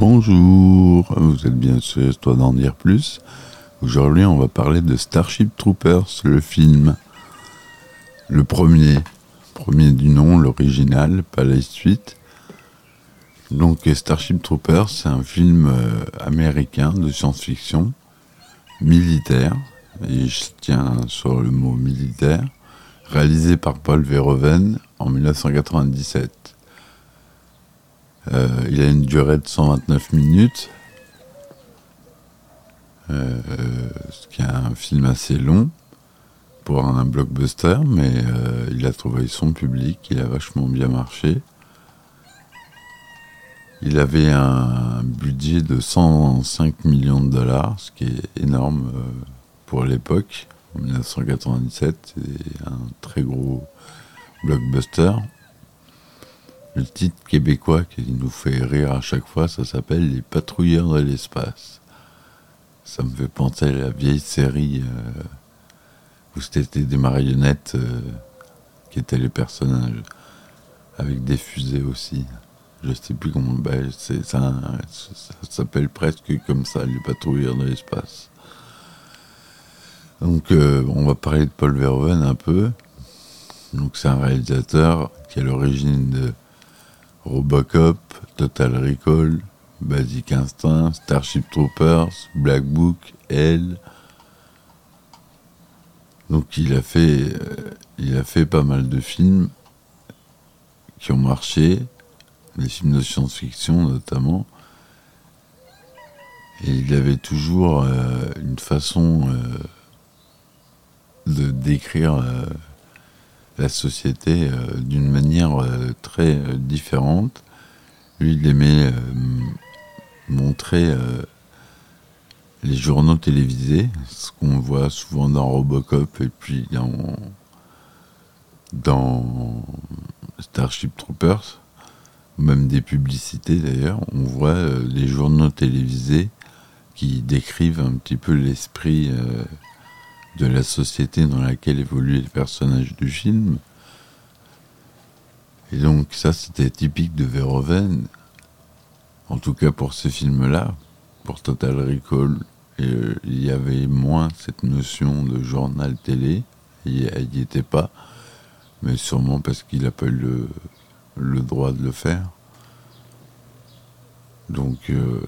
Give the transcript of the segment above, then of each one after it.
Bonjour, vous êtes bien sûr Toi d'en dire plus. Aujourd'hui, on va parler de Starship Troopers, le film. Le premier, premier du nom, l'original, pas la suite. Donc Starship Troopers, c'est un film euh, américain de science-fiction, militaire, et je tiens sur le mot militaire, réalisé par Paul Verhoeven en 1997. Euh, il a une durée de 129 minutes, euh, ce qui est un film assez long pour un blockbuster, mais il a trouvé son public, il a vachement bien marché. Il avait un budget de 105 millions de dollars, ce qui est énorme euh, pour l'époque. En 1997, c'est un très gros blockbuster. Le titre québécois qui nous fait rire à chaque fois, ça s'appelle Les Patrouilleurs de l'espace. Ça me fait penser à la vieille série euh, où c'était des marionnettes euh, qui étaient les personnages, avec des fusées aussi je sais plus comment, bah, ça, ça, s'appelle presque comme ça, les patrouilleurs de l'espace. Donc euh, on va parler de Paul Verhoeven un peu. Donc c'est un réalisateur qui est à l'origine de Robocop, Total Recall, Basic Instinct, Starship Troopers, Black Book, Elle. Donc il a fait, euh, il a fait pas mal de films qui ont marché les films de science-fiction notamment. Et il avait toujours euh, une façon euh, de décrire la société d'une manière très différente. Lui, il aimait montrer les journaux télévisés, ce qu'on voit souvent dans Robocop et puis dans, Starship Troopers même des publicités d'ailleurs, on voit euh, les journaux télévisés qui décrivent un petit peu l'esprit euh, de la société dans laquelle évoluaient les personnages du film. Et donc ça, c'était typique de Verhoeven, en tout cas pour ce film-là, pour Total Recall. Euh, il y avait moins cette notion de journal télé, il n'y était pas, mais sûrement parce qu'il n'a pas eu le, le droit de le faire. Donc, euh,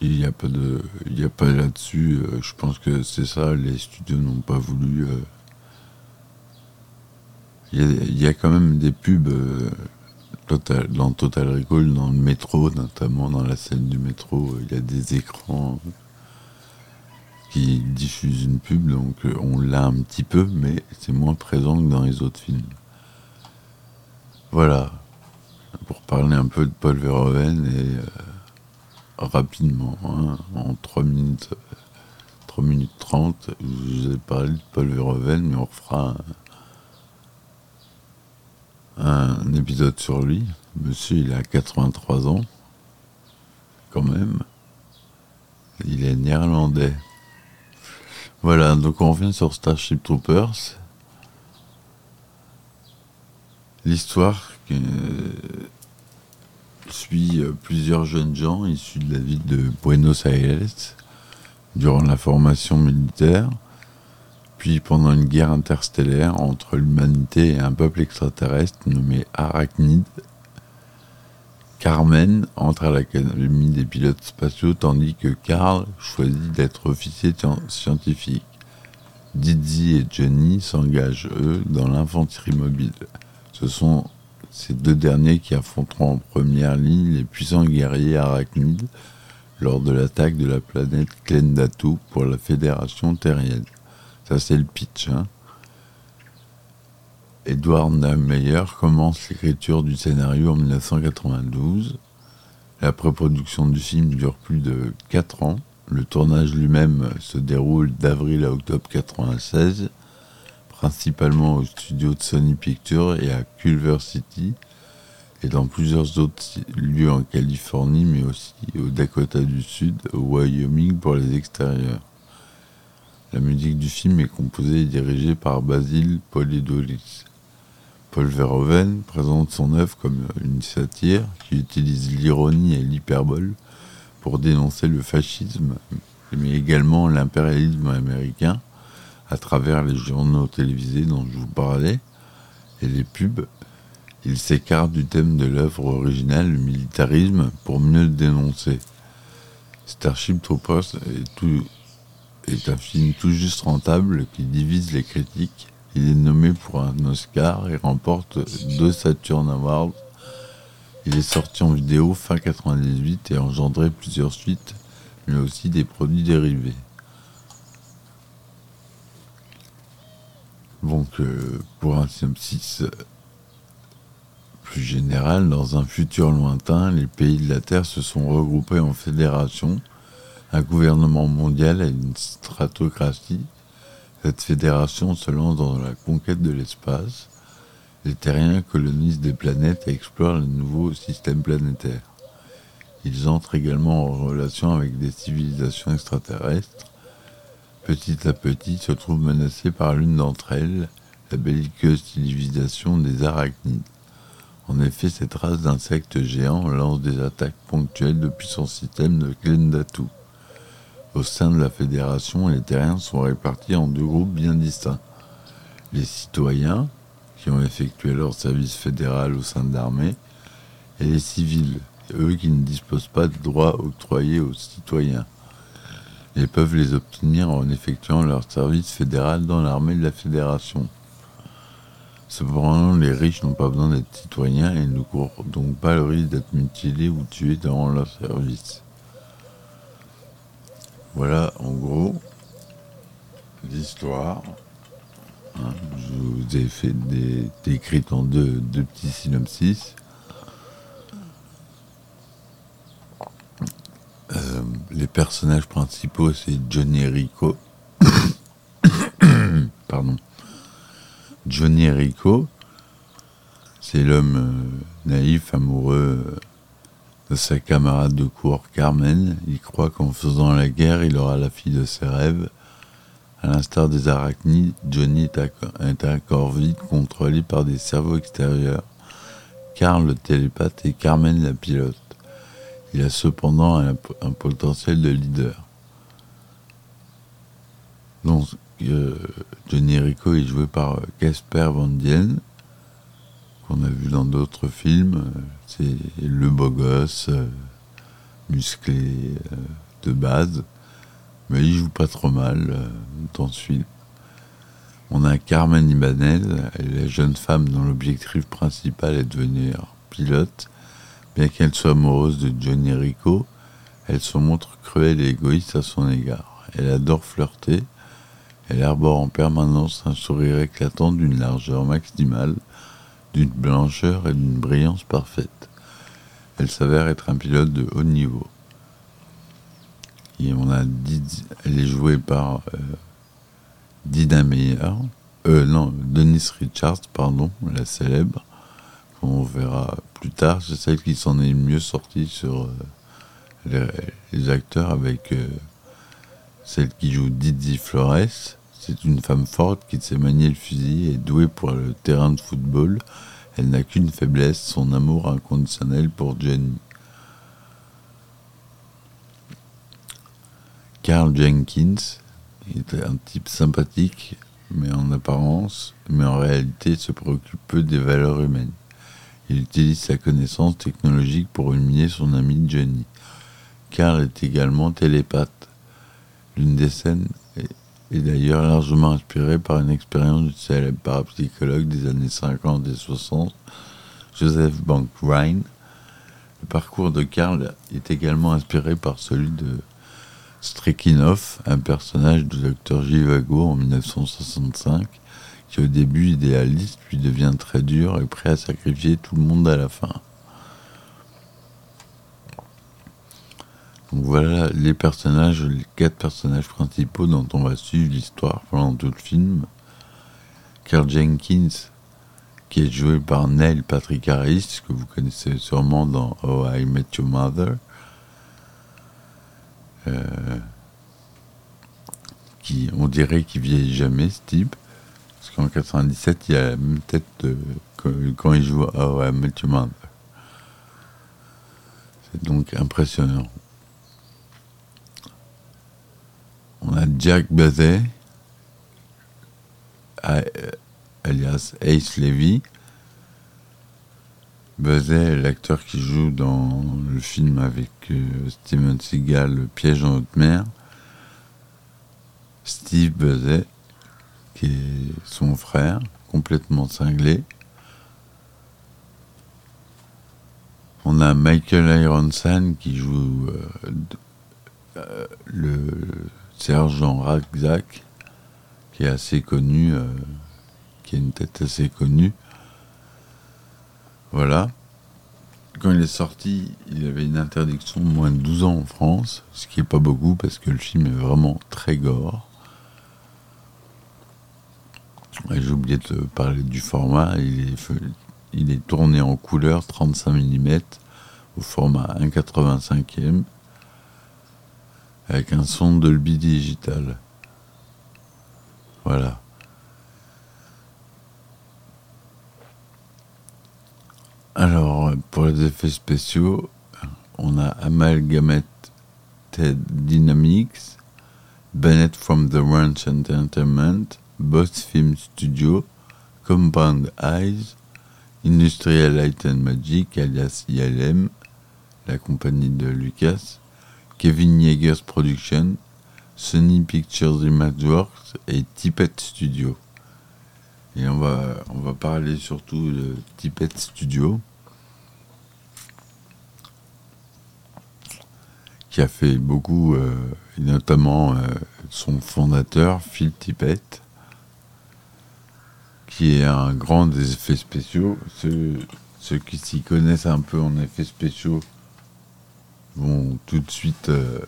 il n'y a pas de, il a pas là-dessus. Euh, je pense que c'est ça. Les studios n'ont pas voulu. Euh, il y, a quand même des pubs total, dans Total Recall, dans le métro, notamment dans la scène du métro. Il y a des écrans qui diffusent une pub, donc on l'a un petit peu, mais c'est moins présent que dans les autres films. Voilà, pour parler un peu de Paul Verhoeven et euh, rapidement, hein, en 3 minutes, 3 minutes 30, je vous ai parlé de Paul Verhoeven, mais on refera un, épisode sur lui. Monsieur, il a 83 ans, quand même. Il est néerlandais. Voilà, donc on revient sur Starship Troopers. L'histoire suit euh, plusieurs jeunes gens issus de la ville de Buenos Aires durant la formation militaire, puis pendant une guerre interstellaire entre l'humanité et un peuple extraterrestre nommé Arachnid. Carmen entre à l'académie des pilotes spatiaux tandis que Carl choisit d'être officier scientifique. Dizzy et Johnny s'engagent, eux, dans l'infanterie mobile. Ce sont ces deux derniers qui affronteront en première ligne les puissants guerriers arachnides lors de l'attaque de la planète Klendatu pour la Fédération terrienne. Ça, c'est le pitch. Hein. Edward Nahmeyer commence l'écriture du scénario en 1992. La pré-production du film dure plus de 4 ans. Le tournage lui-même se déroule d'avril à octobre 1996 principalement au studio de Sony Pictures et à Culver City, et dans plusieurs autres lieux en Californie, mais aussi au Dakota du Sud, au Wyoming pour les extérieurs. La musique du film est composée et dirigée par Basil Polidoris. Paul Verhoeven présente son œuvre comme une satire qui utilise l'ironie et l'hyperbole pour dénoncer le fascisme, mais également l'impérialisme américain à travers les journaux télévisés dont je vous parlais et les pubs. Il s'écarte du thème de l'œuvre originale, le militarisme, pour mieux le dénoncer. Starship Troopers est, est un film tout juste rentable qui divise les critiques. Il est nommé pour un Oscar et remporte deux Saturn Awards. Il est sorti en vidéo fin 98 et a engendré plusieurs suites, mais aussi des produits dérivés. Donc, euh, pour un synopsis plus général, dans un futur lointain, les pays de la Terre se sont regroupés en fédérations, un gouvernement mondial et une stratocratie. Cette fédération se lance dans la conquête de l'espace. Les terriens colonisent des planètes et explorent les nouveaux systèmes planétaires. Ils entrent également en relation avec des civilisations extraterrestres petit à petit se trouve menacée par l'une d'entre elles, la belliqueuse civilisation des arachnides. En effet, cette race d'insectes géants lance des attaques ponctuelles depuis son système de Glendatu. Au sein de la fédération, les terriens sont répartis en deux groupes bien distincts. Les citoyens, qui ont effectué leur service fédéral au sein de l'armée, et les civils, eux qui ne disposent pas de droits octroyés aux citoyens et peuvent les obtenir en effectuant leur service fédéral dans l'armée de la Fédération. Cependant, les riches n'ont pas besoin d'être citoyens et ne courent donc pas le risque d'être mutilés ou tués durant leur service. Voilà en gros l'histoire. Hein, je vous ai fait des, décrites en deux, deux petits synopsis. Euh, les personnages principaux, c'est Johnny Rico. Pardon. Johnny Rico, c'est l'homme euh, naïf, amoureux euh, de sa camarade de cour Carmen. Il croit qu'en faisant la guerre, il aura la fille de ses rêves. À l'instar des arachnides, Johnny est un corps vide contrôlé par des cerveaux extérieurs. Carl le télépathe et Carmen la pilote. Il a cependant un, potentiel de leader. Donc, euh, Johnny Rico est joué par Casper Van Dien, qu'on a vu dans d'autres films. C'est le beau gosse, euh, musclé euh, de base, mais il joue pas trop mal dans ce film. On a Carmen Ibanez, la jeune femme dont l'objectif principal est de devenir pilote Bien qu'elle soit amoureuse de Johnny Rico, elle se montre cruelle et égoïste à son égard. Elle adore flirter. Elle arbore en permanence un sourire éclatant d'une largeur maximale, d'une blancheur et d'une brillance parfaite. Elle s'avère être un pilote de haut niveau. On a elle est jouée par euh, Dina Meyer, euh, non, Denise Richards, pardon, la célèbre on verra plus tard, c'est celle qui s'en est mieux sortie sur euh, les, acteurs avec euh, celle qui joue Didi Flores. C'est une femme forte qui sait manier le fusil et douée pour le terrain de football. Elle n'a qu'une faiblesse, son amour inconditionnel pour Jenny. Carl Jenkins est un type sympathique, mais en apparence, mais en réalité se préoccupe peu des valeurs humaines. Il utilise sa connaissance technologique pour humilier son ami Johnny. Carl est également télépathe. L'une des scènes est, d'ailleurs largement inspirée par une expérience du célèbre parapsychologue des années 50 et 60, Joseph Bank Rhine. Le parcours de Carl est également inspiré par celui de Strekinov, un personnage du docteur Givago en 1965, qui au début idéaliste puis devient très dur et prêt à sacrifier tout le monde à la fin. Donc voilà les personnages, les quatre personnages principaux dont on va suivre l'histoire pendant tout le film. Carl Jenkins, qui est joué par Neil Patrick Harris, que vous connaissez sûrement dans Oh I Met Your Mother. Euh, qui, on dirait qu'il vieillit jamais, ce type. Parce qu'en 97, il y a la même tête de, quand, il joue à ouais. C'est donc impressionnant. On a Jack Bazet, alias Ace Levy. Bazet l'acteur qui joue dans le film avec euh, Steven Seagal, Le piège en haute mer. Steve Bazet, qui est son frère, complètement cinglé. On a Michael Ironson qui joue euh, euh, le sergent Rackzack, qui est assez connu, euh, qui a une tête assez connue. Voilà. Quand il est sorti, il avait une interdiction de moins de 12 ans en France, ce qui n'est pas beaucoup parce que le film est vraiment très gore. J'ai oublié de parler du format. Il est, il est tourné en couleur 35 mm au format 1,85e avec un son Dolby Digital. Voilà. Alors, pour les effets spéciaux, on a Amalgamated Dynamics, Bennett from the Ranch Entertainment, Boss Film Studio, Compound Eyes, Industrial Light and Magic, alias ILM, la compagnie de Lucas, Kevin Yeager's Production, Sony Pictures Imageworks et Tippett Studio. Et on va, on va parler surtout de Tippett Studio, qui a fait beaucoup, euh, notamment euh, son fondateur, Phil Tippett, qui est un grand des effets spéciaux. Ceux, ceux qui s'y connaissent un peu en effets spéciaux vont tout de suite euh,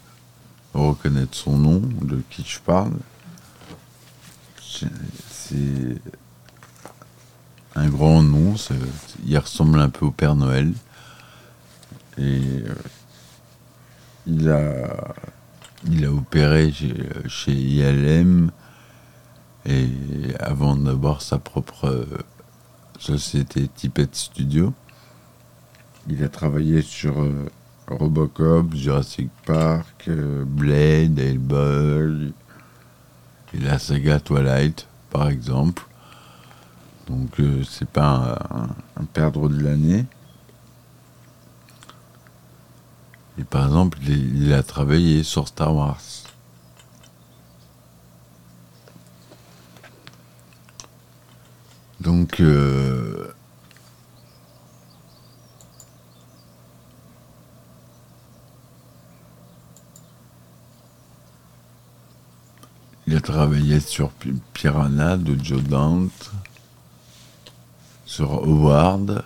reconnaître son nom, de qui je parle. C'est un grand nom, il ressemble un peu au Père Noël. Et euh, il, a, il a opéré chez, chez ILM et avant d'avoir sa propre euh, société Tippett Studio, il a travaillé sur euh, Robocop, Jurassic Park, euh, Blade, Hellboy et la saga Twilight, par exemple. Donc c'est pas un, perdre de l'année. Et par exemple, il a travaillé sur Star Wars. Donc, euh, il a travaillé sur Piranha de Joe Dante, sur Howard.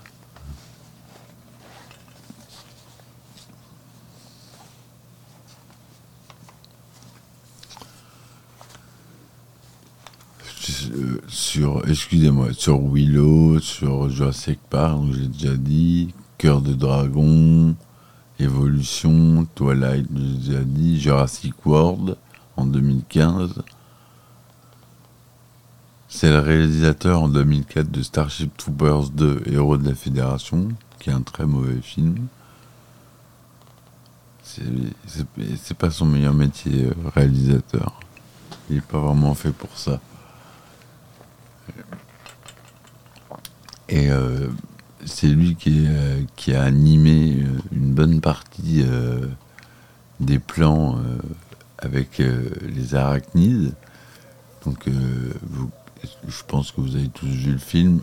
sur, excusez-moi, sur Willow, sur Jurassic Park, j'ai déjà dit, Cœur de Dragon, Evolution, Twilight, j'ai déjà dit, Jurassic World en 2015. C'est le réalisateur en 2004 de Starship Troopers 2, Héros de la Fédération, qui est un très mauvais film. C'est pas son meilleur métier, euh, réalisateur. Il n'est pas vraiment fait pour ça. Et euh, c'est lui qui, euh, a animé euh, une bonne partie des plans avec les arachnides. Donc, je pense que vous avez tous vu le film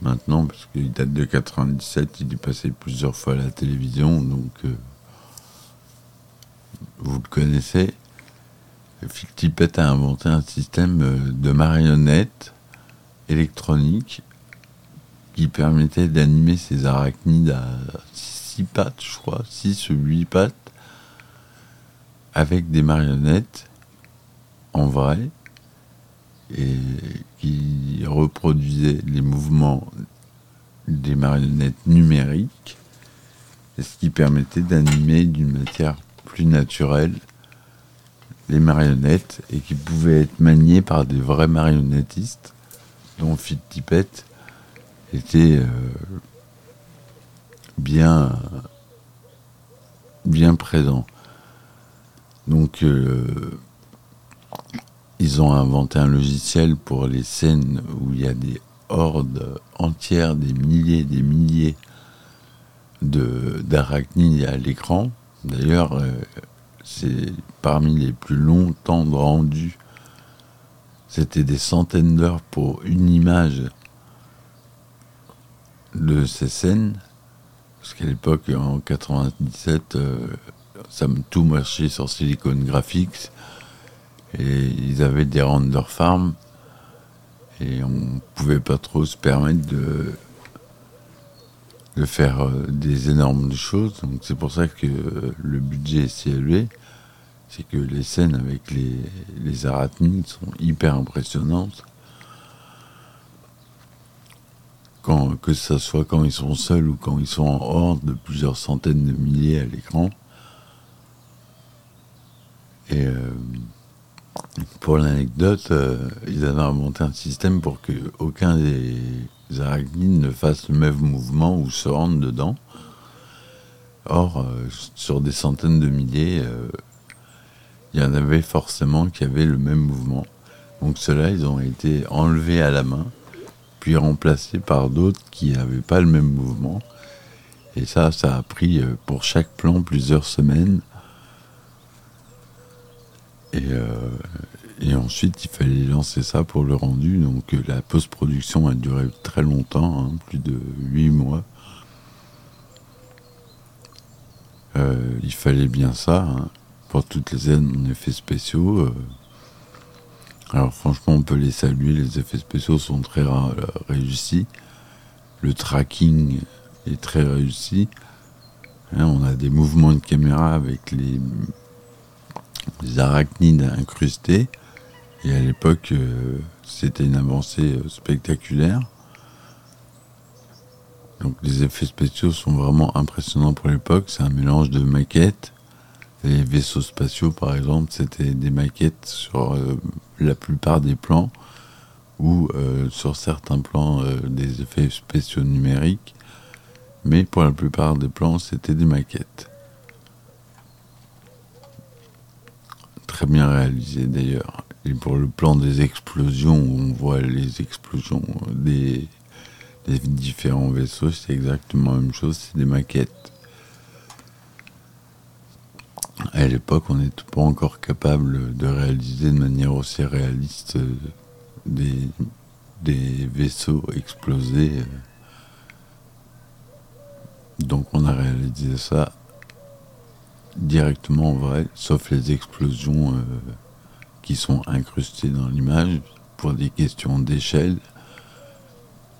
maintenant, parce qu'il date de 97, il est passé plusieurs fois à la télévision, donc vous le connaissez. Phil a inventé un système de marionnettes électroniques qui permettait d'animer ces arachnides à six pattes, je crois, six ou huit pattes, avec des marionnettes en vrai, et qui reproduisaient les mouvements des marionnettes numériques, ce qui permettait d'animer d'une matière plus naturelle les marionnettes et qui pouvaient être maniées par des vrais marionnettistes, dont Phil Tippett était euh, bien, bien présent. Donc, euh, ils ont inventé un logiciel pour les scènes où il y a des hordes entières, des milliers, des milliers d'arachnides à l'écran. D'ailleurs, euh, c'est parmi les plus longs temps de rendu. C'était des centaines d'heures pour une image de ces scènes. Parce qu'à l'époque, en 97, euh, ça me tout marchait sur Silicon Graphics. Et ils avaient des render farms. Et on pouvait pas trop se permettre de, de faire euh, des énormes choses. Donc c'est pour ça que le budget est si élevé. C'est que les scènes avec les, les arachnides sont hyper impressionnantes. Quand, que ce soit quand ils sont seuls ou quand ils sont en horde de plusieurs centaines de milliers à l'écran. Et euh, pour l'anecdote, euh, ils avaient inventé un système pour que aucun des arachnides ne fasse le même mouvement ou se rentre dedans. Or, euh, sur des centaines de milliers, il y en avait forcément qui avaient le même mouvement. Donc ceux-là, ils ont été enlevés à la main, puis remplacés par d'autres qui n'avaient pas le même mouvement. Et ça, ça a pris pour chaque plan plusieurs semaines euh, et, ensuite, il fallait lancer ça pour le rendu. Donc euh, la post-production a duré très longtemps, hein, plus de 8 mois. Euh, il fallait bien ça hein, pour toutes les aides en effets spéciaux. alors franchement, on peut les saluer. Les effets spéciaux sont très réussis. Le tracking est très réussi. Hein, on a des mouvements de caméra avec les des arachnides incrustés. Et à l'époque, euh, c'était une avancée euh, spectaculaire. Donc les effets spéciaux sont vraiment impressionnants pour l'époque. C'est un mélange de maquettes. Les vaisseaux spatiaux, par exemple, c'était des maquettes sur euh, la plupart des plans ou sur certains plans des effets spéciaux numériques. Mais pour la plupart des plans, c'était des maquettes. Très bien réalisé d'ailleurs. Et pour le plan des explosions, où on voit les explosions des, différents vaisseaux, c'est exactement la même chose, c'est des maquettes. À l'époque, on n'était pas encore capable de réaliser de manière aussi réaliste des vaisseaux explosés. Donc on a réalisé ça directement vrai, sauf les explosions euh, qui sont incrustées dans l'image pour des questions d'échelle.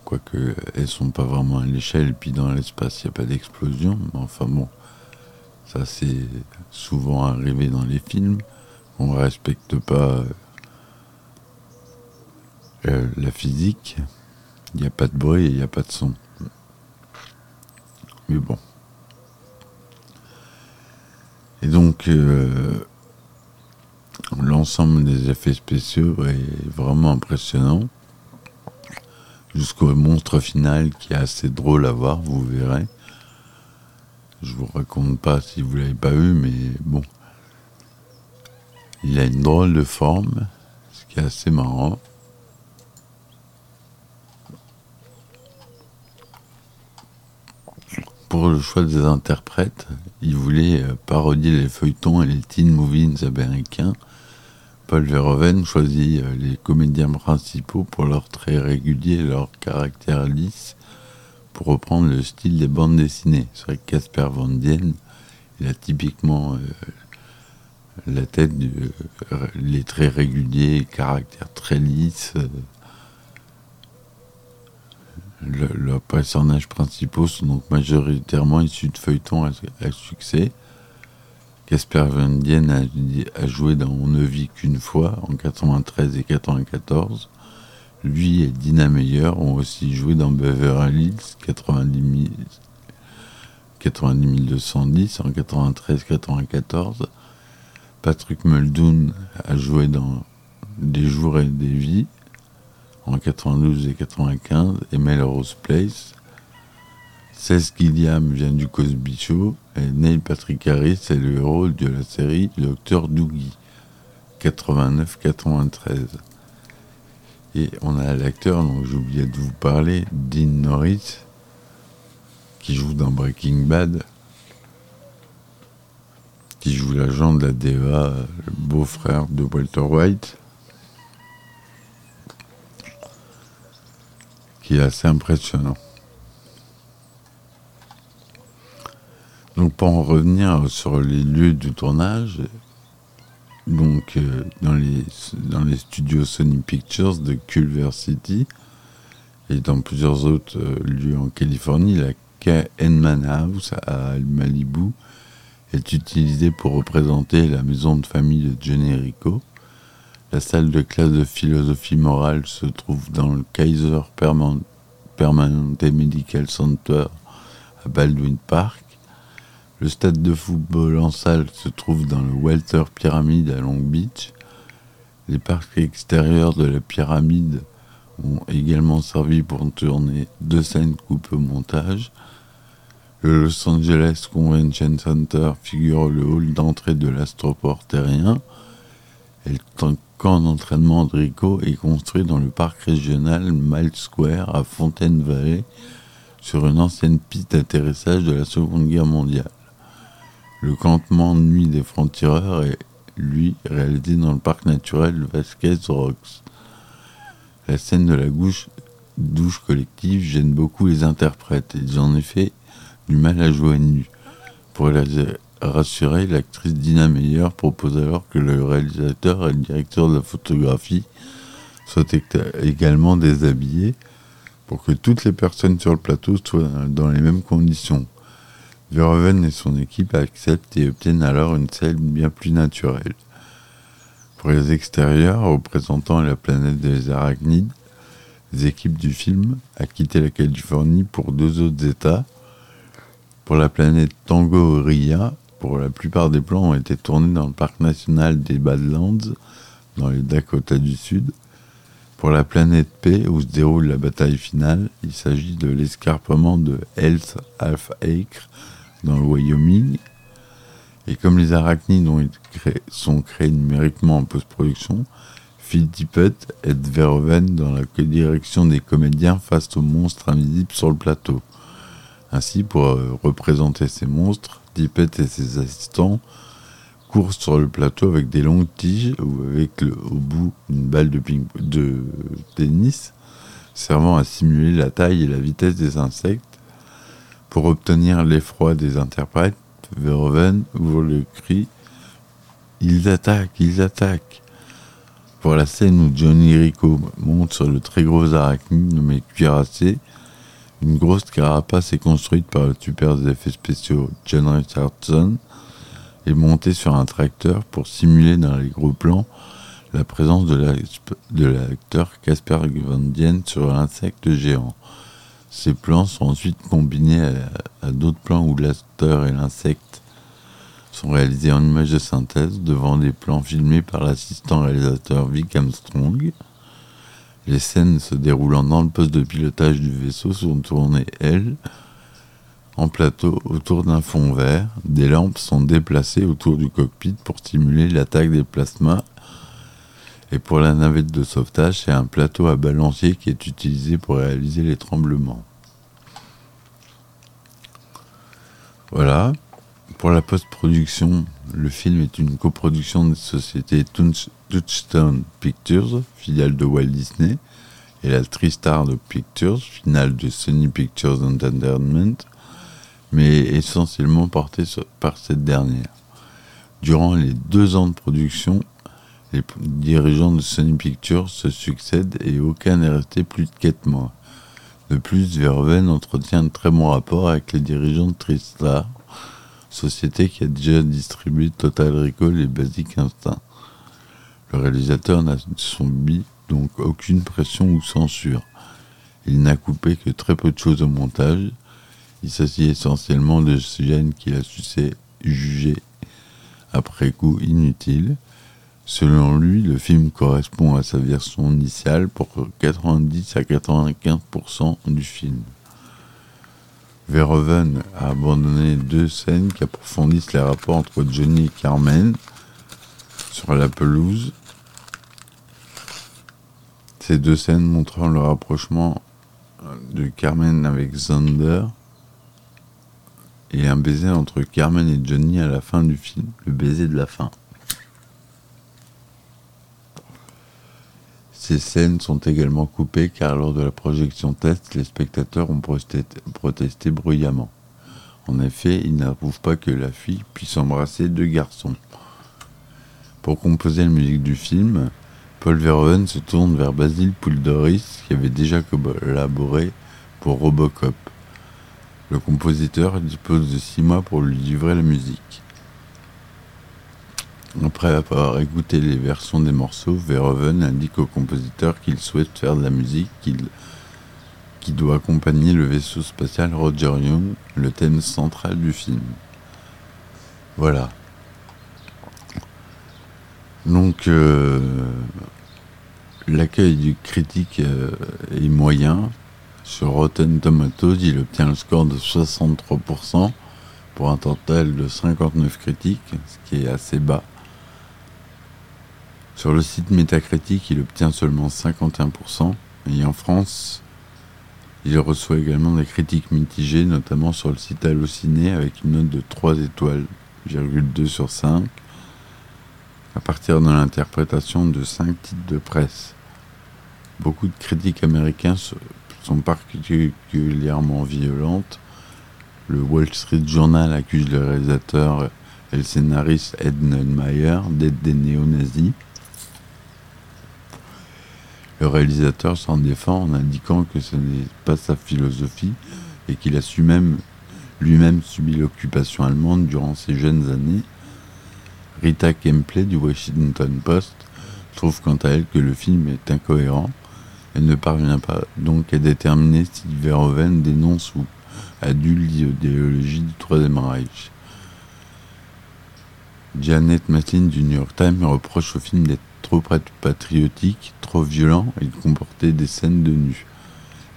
Quoique elles sont pas vraiment à l'échelle, puis dans l'espace il n'y a pas d'explosion. Mais enfin bon, ça c'est souvent arrivé dans les films. On respecte pas euh, la physique. Il n'y a pas de bruit et il n'y a pas de son. Mais bon. Et donc, euh, l'ensemble des effets spéciaux est vraiment impressionnant. Jusqu'au monstre final qui est assez drôle à voir, vous verrez. Je vous raconte pas si vous l'avez pas vu, mais bon. Il a une drôle de forme, ce qui est assez marrant. Le choix des interprètes, il voulait euh, parodier les feuilletons et les teen movies américains. Paul Verhoeven choisit euh, les comédiens principaux pour leur trait régulier et leur caractère lisse pour reprendre le style des bandes dessinées. C'est vrai que Casper Van Dien, il a typiquement euh, la tête, les traits réguliers, caractère très lisse leurs personnages principaux sont donc majoritairement issus de feuilletons à, succès. Casper Van Dien a, joué dans On ne vit qu'une fois en 93 et 94. Lui et Dina Meyer ont aussi joué dans Beverly Hills 90, 210 en 93-94. Patrick Muldoon a joué dans Des jours et des vies en 92 et 95 et Melrose Place. Cesc Gilliam vient du Cosby Show et Neil Patrick Harris est le héros de la série Docteur Doogie 89-93. Et on a l'acteur dont j'ai oublié de vous parler, Dean Norris, qui joue dans Breaking Bad, qui joue l'agent de la DEA, le beau-frère de Walter White, qui assez impressionnant. Donc pour en revenir sur les lieux du tournage, donc euh, dans, les, dans les studios Sony Pictures de Culver City et dans plusieurs autres euh, lieux en Californie, la K.N. House à Malibu est utilisée pour représenter la maison de famille de Johnny Rico. La salle de classe de philosophie morale se trouve dans le Kaiser Permanente Medical Center à Baldwin Park. Le stade de football en salle se trouve dans le Walter Pyramid à Long Beach. Les parcs extérieurs de la pyramide ont également servi pour tourner deux scènes coupées au montage. Le Los Angeles Convention Center figure le hall d'entrée de l'astroport terrien. Et le camp d'entraînement de est construit dans le parc régional Mile Square à Fontaine Valley sur une ancienne piste d'atterrissage de la Seconde Guerre mondiale. Le campement Nuit des Francs-Tireurs est, lui, réalisé dans le parc naturel Vasquez Rocks. La scène de la douche collective gêne beaucoup les interprètes. Ils ont en effet du mal à jouer nu. Pour les rassurer, l'actrice Dina Meyer propose alors que le réalisateur et le directeur de la photographie soient également déshabillés pour que toutes les personnes sur le plateau soient dans les mêmes conditions. Verhoeven et son équipe acceptent et obtiennent alors une scène bien plus naturelle. Pour les extérieurs, représentant la planète des arachnides, les équipes du film a quitté la Californie pour deux autres États. Pour la planète Tango Ria, pour la plupart des plans ont été tournés dans le parc national des Badlands, dans les Dakota du Sud. Pour la planète P, où se déroule la bataille finale, il s'agit de l'escarpement de Health Half Acre, dans le Wyoming. Et comme les arachnides sont créés numériquement en post-production, Phil Tippett aide Verhoeven dans la direction des comédiens face aux monstres invisibles sur le plateau. Ainsi, pour euh, représenter ces monstres, Tippett et ses assistants courent sur le plateau avec des longues tiges ou avec au bout une balle de, de tennis servant à simuler la taille et la vitesse des insectes. Pour obtenir l'effroi des interprètes, Verhoeven ouvre le cri. Ils attaquent, ils attaquent. Pour la scène où Johnny Rico monte sur le très gros arachnide nommé cuirassé, une grosse carapace est construite par le super des effets spéciaux John Richardson et montée sur un tracteur pour simuler dans les gros plans la présence de l'acteur Casper Van Dien sur l'insecte géant. Ces plans sont ensuite combinés à, d'autres plans où l'acteur et l'insecte sont réalisés en images de synthèse devant des plans filmés par l'assistant réalisateur Vic Armstrong. Les scènes se déroulant dans le poste de pilotage du vaisseau sont tournées, elles, en plateau autour d'un fond vert. Des lampes sont déplacées autour du cockpit pour stimuler l'attaque des plasmas. Et pour la navette de sauvetage, c'est un plateau à balancier qui est utilisé pour réaliser les tremblements. Voilà. Pour la post-production, le film est une coproduction de société Touchstone Pictures, filiale de Walt Disney, et la TriStar de Pictures, finale de Sony Pictures Entertainment, mais essentiellement portée par cette dernière. Durant les deux ans de production, les dirigeants de Sony Pictures se succèdent et aucun n'est resté plus de 4 mois. De plus, Verhoeven entretient de très bons rapports avec les dirigeants de TriStar, société qui a déjà distribué Total Recall et Basic Instinct. Le réalisateur n'a subi donc aucune pression ou censure. Il n'a coupé que très peu de choses au montage. Il s'agit essentiellement de scènes qu'il a su juger après coup inutile. Selon lui, le film correspond à sa version initiale pour 90 à 95% du film. Verhoeven a abandonné deux scènes qui approfondissent les rapports entre Johnny et Carmen sur la pelouse. Ces deux scènes montrant le rapprochement de Carmen avec Zander et un baiser entre Carmen et Johnny à la fin du film, le baiser de la fin. Ces scènes sont également coupées car lors de la projection test, les spectateurs ont protesté, bruyamment. En effet, ils n'approuvent pas que la fille puisse embrasser deux garçons. Pour composer la musique du film, Paul Verhoeven se tourne vers Basil Pouldoris qui avait déjà collaboré pour Robocop. Le compositeur dispose de six mois pour lui livrer la musique. Après avoir écouté les versions des morceaux, Verhoeven indique au compositeur qu'il souhaite faire de la musique qui doit accompagner le vaisseau spatial Roger Young, le thème central du film. Voilà. Donc, euh, l'accueil du critique euh, est moyen, sur Rotten Tomatoes, il obtient le score de 63% pour un total de 59 critiques, ce qui est assez bas. Sur le site Metacritic, il obtient seulement 51%, et en France, il reçoit également des critiques mitigées, notamment sur le site Allociné avec une note de 3 étoiles, 2 sur 5, à partir de l'interprétation de 5 titres de presse. Beaucoup de critiques américains sont particulièrement violentes. Le Wall Street Journal accuse le réalisateur et le scénariste Ed Meyer d'être des néo-nazis. Le réalisateur s'en défend en indiquant que ce n'est pas sa philosophie et qu'il a su même lui-même subi l'occupation allemande durant ses jeunes années. Rita Kempley du Washington Post trouve quant à elle que le film est incohérent elle ne parvient pas donc à déterminer si Verhoeven dénonce ou adule l'idéologie du Troisième Reich. Janet Maslin du New York Times reproche au film d'être trop patriotique, trop violent et de comporter des scènes de nu.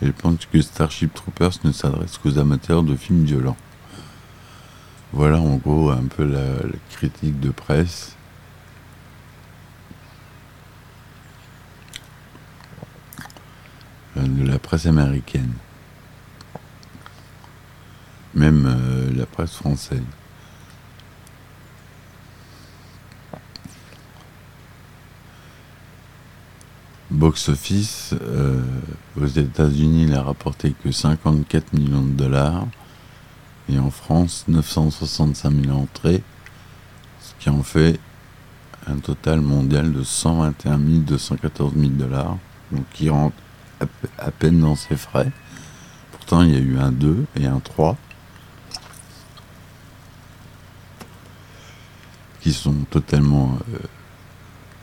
Elle pense que Starship Troopers ne s'adresse qu'aux amateurs de films violents. Voilà en gros un peu la critique de presse. Euh, de la presse américaine, même euh, la presse française. Box Office, euh, aux États-Unis, il a rapporté que 54 millions de dollars et en France 965 000 entrées, ce qui en fait un total mondial de 121 214 000 dollars, donc qui rentre à peine dans ses frais. Pourtant, il y a eu un 2 et un 3 qui sont totalement euh,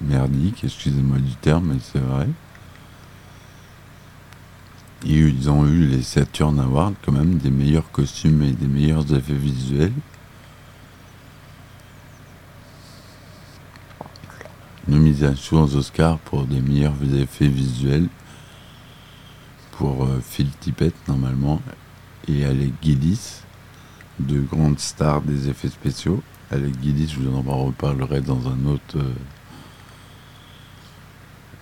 merdiques, excusez-moi du terme, mais c'est vrai. Ils ont eu les Saturn Awards quand même, des meilleurs costumes et des meilleurs effets visuels. Nomination aux Oscars pour des meilleurs effets visuels pour euh, Phil Tippett normalement et Alec Gillis, deux grandes stars des effets spéciaux. Alec Gillis, je vous en reparlerai dans un autre euh,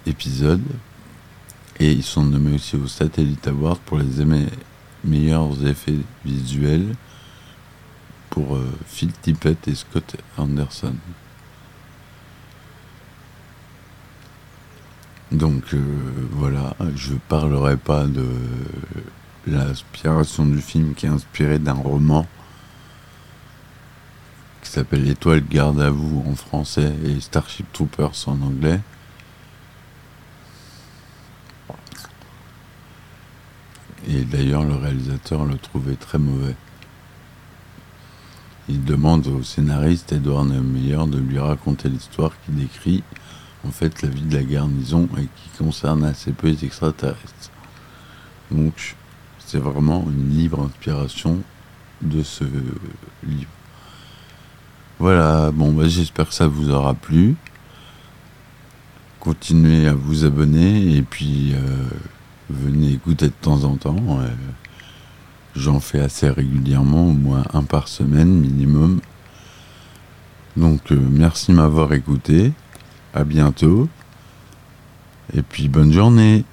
épisode. Et ils sont nommés aussi au Satellite Award pour les meilleurs effets visuels pour euh, Phil Tippett et Scott Anderson. Donc euh, voilà, je parlerai pas de l'inspiration du film qui est inspiré d'un roman qui s'appelle L'étoile garde à vous en français et Starship Troopers en anglais. Et d'ailleurs, le réalisateur le trouvait très mauvais. Il demande au scénariste Edward Meyer de lui raconter l'histoire qu'il décrit en fait la vie de la garnison et qui concerne assez peu les extraterrestres. Donc c'est vraiment une libre inspiration de ce livre. Voilà, bon, bah, j'espère que ça vous aura plu. Continuez à vous abonner et puis euh, venez écouter de temps en temps. Euh, J'en fais assez régulièrement, au moins un par semaine minimum. Donc euh, merci m'avoir écouté. À bientôt. Et puis bonne journée.